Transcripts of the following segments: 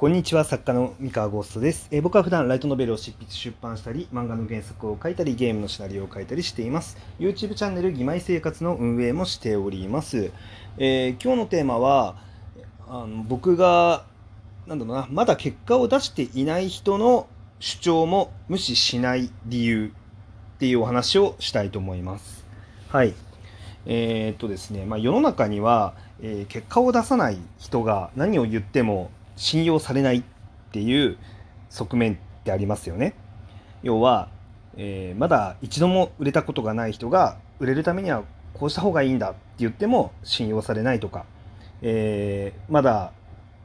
こんにちは、作家の三河ゴーストです、えー僕は普段ライトノベルを執筆出版したり、漫画の原作を書いたり、ゲームのシナリオを書いたりしています。YouTube チャンネル、義妹生活の運営もしております。えー今日のテーマは、あの僕が、なんだろうな、まだ結果を出していない人の主張も無視しない理由っていうお話をしたいと思います。はい。えーっとですね、まあ、世の中には、え結果を出さない人が何を言っても信用されないっていう側面ってありますよね。要は、えーまだ一度も売れたことがない人が売れるためにはこうした方がいいんだって言っても信用されないとか、えーまだ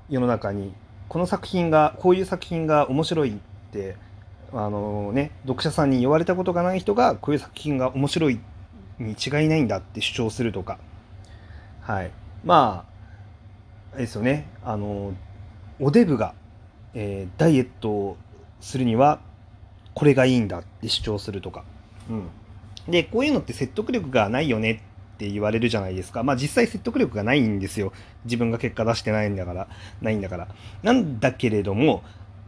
世の中にこの作品がこういう作品が面白いってあのね読者さんに言われたことがない人がこういう作品が面白いに違いないんだって主張するとか。はい。まああれですよね。あのおデブが、えーダイエットをするにはこれがいいんだって主張するとか、うん、でこういうのって説得力がないよねって言われるじゃないですか。まあ実際説得力がないんですよ。自分が結果出してないんだからないんだから。なんだけれども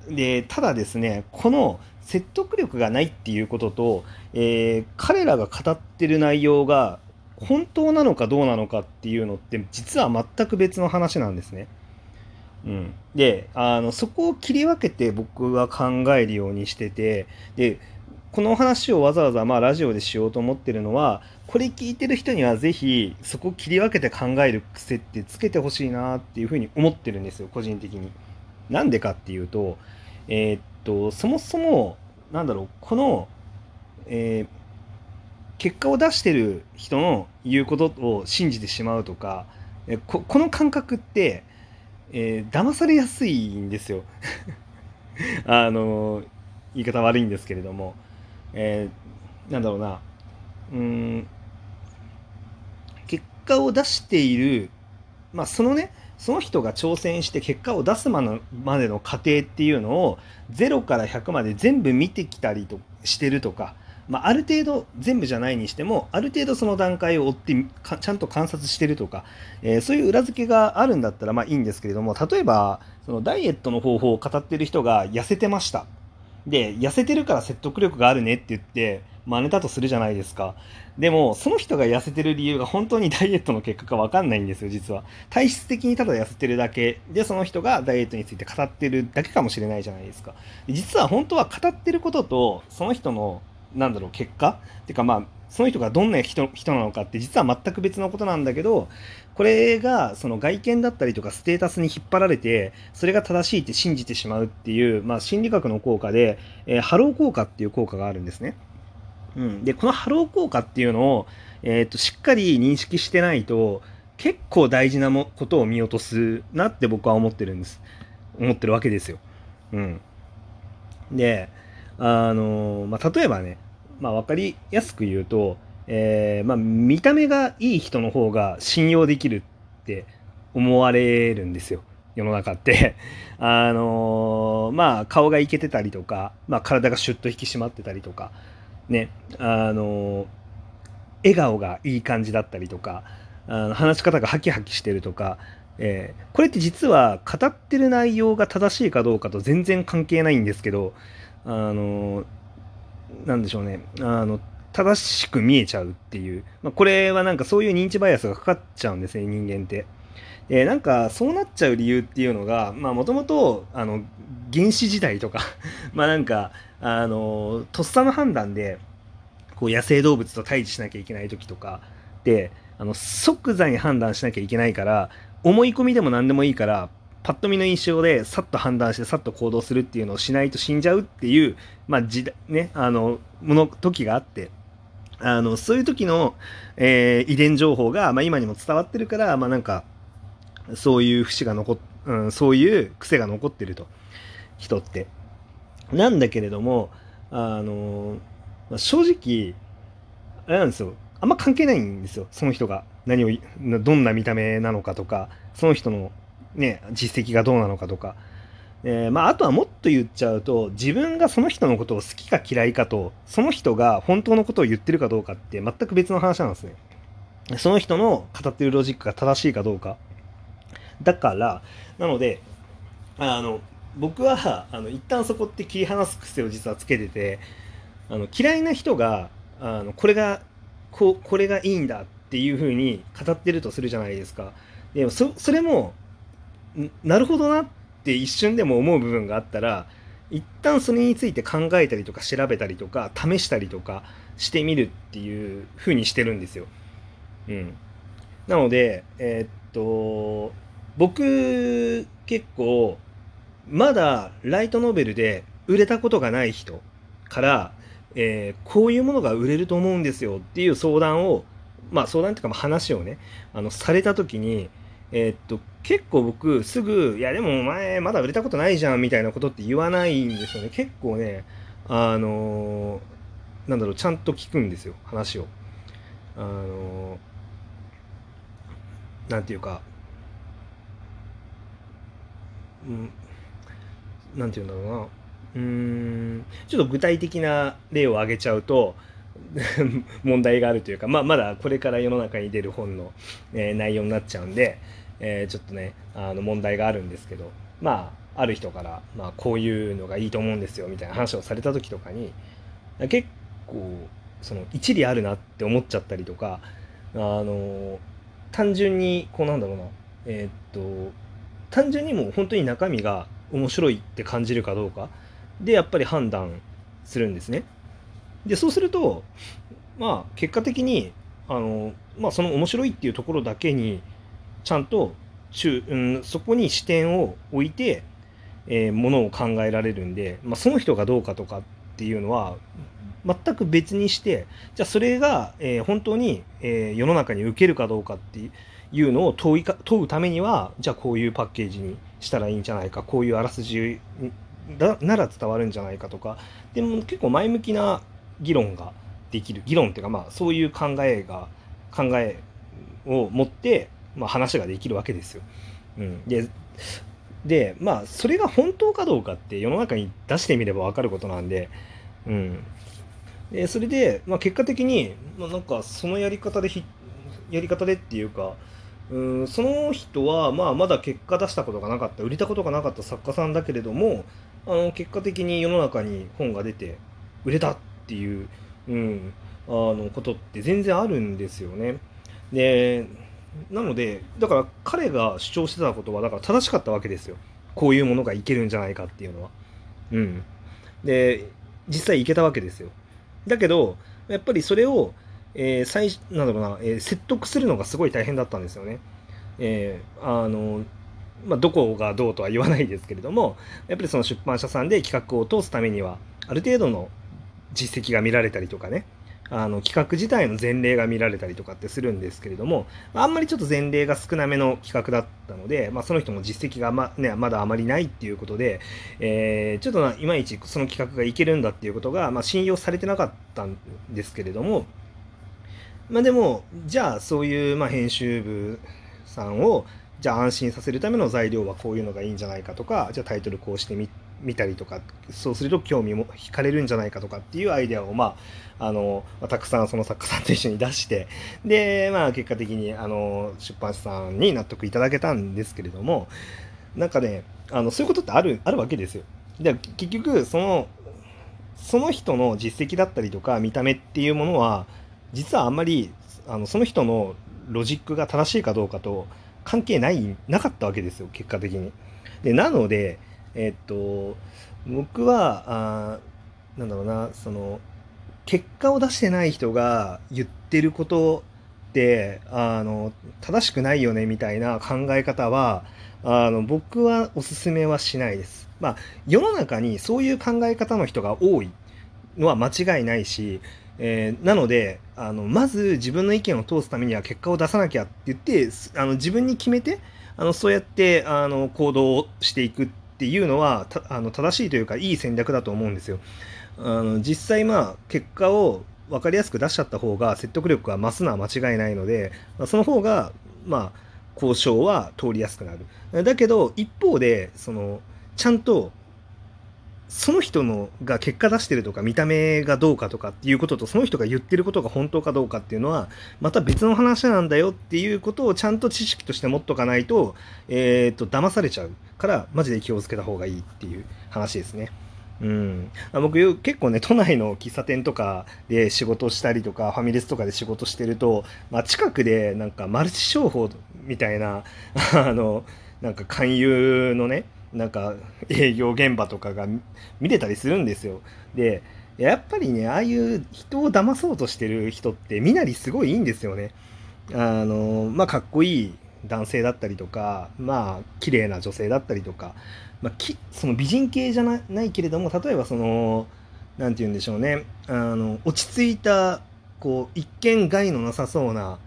でただですねこの説得力がないっていうことと、えー彼らが語ってる内容が本当なのかどうなのかっていうのって実は全く別の話なんですね。うん、であのそこを切り分けて僕は考えるようにしててでこの話をわざわざまあラジオでしようと思ってるのはこれ聞いてる人にはぜひそこを切り分けて考える癖ってつけてほしいなっていうふうに思ってるんですよ個人的に。なんでかっていうとえーっとそもそもなんだろうこの、えー結果を出してる人の言うことを信じてしまうとかここの感覚って、えー騙されやすいんですよ。あの言い方悪いんですけれども、えーなんだろうなうん結果を出している、まあ、そのねその人が挑戦して結果を出すまのまでの過程っていうのを0から100まで全部見てきたりとしてるとか、まあ、ある程度全部じゃないにしてもある程度その段階を追ってちゃんと観察してるとか、えーそういう裏付けがあるんだったらまあいいんですけれども例えばそのダイエットの方法を語ってる人が痩せてました。で痩せてるから説得力があるねって言って真似たとするじゃないですか。でもその人が痩せてる理由が本当にダイエットの結果か分かんないんですよ実は。体質的にただ痩せてるだけ。でその人がダイエットについて語ってるだけかもしれないじゃないですか。実は本当は語ってることとその人のなんだろう結果？っていうかまあその人がどんな人人なのかって実は全く別のことなんだけどこれがその外見だったりとかステータスに引っ張られてそれが正しいって信じてしまうっていう、まあ、心理学の効果で、えーハロー効果っていう効果があるんですね。うん、でこのハロー効果っていうのを、えー、としっかり認識してないと結構大事なもことを見落とすなって僕は思ってるんです思ってるわけですよ。うん、であのまあ、例えばね、まあ、分かりやすく言うと、えーまあ、見た目がいい人の方が信用できるって思われるんですよ世の中って。あのまあ顔がイケてたりとか、まあ、体がシュッと引き締まってたりとかねあの笑顔がいい感じだったりとかあの話し方がハキハキしてるとか、えーこれって実は語ってる内容が正しいかどうかと全然関係ないんですけどあのなんでしょうねあの正しく見えちゃうっていう、まあ、これはなんかそういう認知バイアスがかかっちゃうんですね人間って。でなんかそうなっちゃう理由っていうのがもともと原始時代とか まあなんかあのとっさの判断でこう野生動物と対峙しなきゃいけない時とかであの即座に判断しなきゃいけないから思い込みでも何でもいいからパッと見の印象でさっと判断してさっと行動するっていうのをしないと死んじゃうっていう、まあ時代ね、あのもの時があって。あのそういう時の、えー遺伝情報が、まあ、今にも伝わってるから、まあ、なんかそういう節が残っ、うん、そういう癖が残ってると。人って。なんだけれどもあの、まあ正直あれなんですよ。あんま関係ないんですよ。その人が。何をどんな見た目なのかとかその人の、ね、実績がどうなのかとか。えーまあ、あとはもっと言っちゃうと自分がその人のことを好きか嫌いかとその人が本当のことを言ってるかどうかって全く別の話なんですね。その人の語ってるロジックが正しいかどうか。だからなのであの僕はあの一旦そこって切り離す癖を実はつけててあの嫌いな人があのこれがここれがいいんだっていうふうに語ってるとするじゃないですか。でもそそれもなるほどなって一瞬でも思う部分があったら一旦それについて考えたりとか調べたりとか試したりとかしてみるっていうふうにしてるんですよ。うん、なので、えー、っと僕結構まだライトノベルで売れたことがない人から、えー、こういうものが売れると思うんですよっていう相談をまあ相談っていうか話をねあのされた時にえー、っと結構僕すぐ「いやでもお前まだ売れたことないじゃん」みたいなことって言わないんですよね。結構ねあのー、なんだろうちゃんと聞くんですよ話を。あのー、なんていうかうんなんていうんだろうな。うんちょっと具体的な例を挙げちゃうと問題があるというか、まあ、まだこれから世の中に出る本の、えー、内容になっちゃうんで、えー、ちょっとねあの問題があるんですけどまあある人から、まあ、こういうのがいいと思うんですよみたいな話をされた時とかに結構その一理あるなって思っちゃったりとかあの単純にこうなんだろうなえー、っと単純にもう本当に中身が面白いって感じるかどうかでやっぱり判断するんですね。でそうするとまあ結果的にあの、まあ、その面白いっていうところだけにちゃんと中、うん、そこに視点を置いて、えー、ものを考えられるんで、まあ、その人がどうかとかっていうのは全く別にしてじゃあそれが、えー、本当に、えー、世の中に受けるかどうかっていうのを問いか問うためにはじゃあこういうパッケージにしたらいいんじゃないかこういうあらすじなら伝わるんじゃないかとかでも結構前向きな議論ができる議論っていうかまあそういう考えが考えを持って、まあ、話ができるわけですよ。うん、ででまあそれが本当かどうかって世の中に出してみれば分かることなんで,、うん、でそれで、まあ、結果的に、まあ、なんかそのやり方でやり方でっていうかうんその人は、まあ、まだ結果出したことがなかった売れたことがなかった作家さんだけれどもあの結果的に世の中に本が出て売れたっていう、うん、あのことって全然あるんですよね。でなのでだから彼が主張してたことはだから正しかったわけですよ。こういうものがいけるんじゃないかっていうのは。うん、で実際いけたわけですよ。だけどやっぱりそれをえー、最なんだろうな、えー、説得するのがすごい大変だったんですよね。えー、あのまあ、どこがどうとは言わないですけれどもやっぱりその出版社さんで企画を通すためにはある程度の実績が見られたりとかね。あの企画自体の前例が見られたりとかってするんですけれどもあんまりちょっと前例が少なめの企画だったので、まあ、その人も実績がま,、ね、まだあまりないっていうことで、えー、ちょっといまいちその企画がいけるんだっていうことが、まあ、信用されてなかったんですけれどもまあでもじゃあそういうまあ編集部さんをじゃあ安心させるための材料はこういうのがいいんじゃないかとかじゃあタイトルこうしてみて見たりとかそうすると興味も惹かれるんじゃないかとかっていうアイデアを、まああの、たくさんその作家さんと一緒に出して で、まあ、結果的にあの出版社さんに納得いただけたんですけれどもなんかねあのそういうことってあるあるわけですよ。で結局そのその人の実績だったりとか見た目っていうものは実はあんまりあのその人のロジックが正しいかどうかと関係ないなかったわけですよ結果的に。でなのでえっと僕はあなんだろうなその結果を出してない人が言ってることってあの正しくないよねみたいな考え方はあの僕はおすすめはしないです。まあ世の中にそういう考え方の人が多いのは間違いないしえー、なのであのまず自分の意見を通すためには結果を出さなきゃって言ってあの自分に決めてあのそうやってあの行動をしていくってていうのはあの正しいというかいい戦略だと思うんですよ。あの実際まあ結果を分かりやすく出しちゃった方が説得力が増すのは間違いないので、まあ、その方がまあ交渉は通りやすくなる。だけど一方でそのちゃんとその人のが結果出してるとか見た目がどうかとかっていうこととその人が言ってることが本当かどうかっていうのはまた別の話なんだよっていうことをちゃんと知識として持っとかないとえっ、と騙されちゃうからマジで気をつけた方がいいっていう話ですね。うん、僕結構ね都内の喫茶店とかで仕事したりとかファミレスとかで仕事してると、まあ、近くでなんかマルチ商法みたいな あのなんか勧誘のねなんか営業現場とかが見れたりするんですよ。でやっぱりねああいう人を騙そうとしてる人って身なりすごいいいんですよね。あのまあかっこいい男性だったりとかまあ綺麗な女性だったりとか、まあ、きその美人系じゃないけれども例えばその何て言うんでしょうねあの落ち着いたこう一見害のなさそうな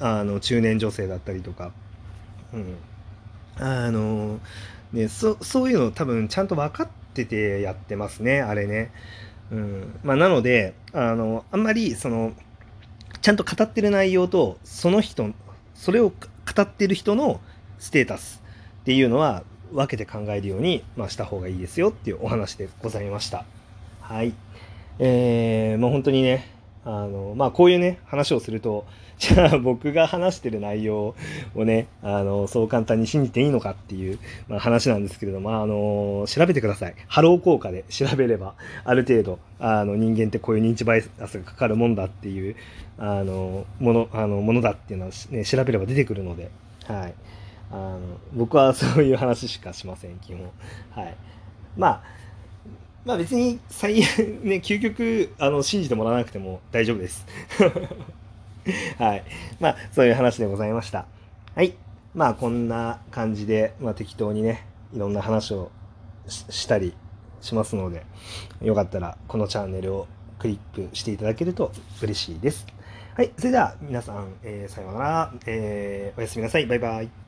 あの中年女性だったりとか、うん、あのねそそういうの多分ちゃんと分かっててやってますねあれね。うんまあ、なのであのあんまりそのちゃんと語ってる内容とその人それを語ってる人のステータスっていうのは分けて考えるように、まあ、した方がいいですよっていうお話でございました。はい。えー、もう本当にね、あの、まあ、こういうね、話をすると、じゃあ僕が話してる内容をね、あの、そう簡単に信じていいのかっていう、まあ、話なんですけれども、あの、調べてください。ハロー効果で調べれば、ある程度、あの、人間ってこういう認知バイアスがかかるもんだっていう、あの、もの、あの、ものだっていうのは、ね、調べれば出てくるので、はい。あの、僕はそういう話しかしません、基本。はい。まあ、まあ別に最悪 ね、究極あの信じてもらわなくても大丈夫です。はい。まあそういう話でございました。はい。まあこんな感じで、まあ適当にね、いろんな話をしたりしますので、よかったらこのチャンネルをクリックしていただけると嬉しいです。はい。それでは皆さん、えー、さようなら、えー、おやすみなさい。バイバイ。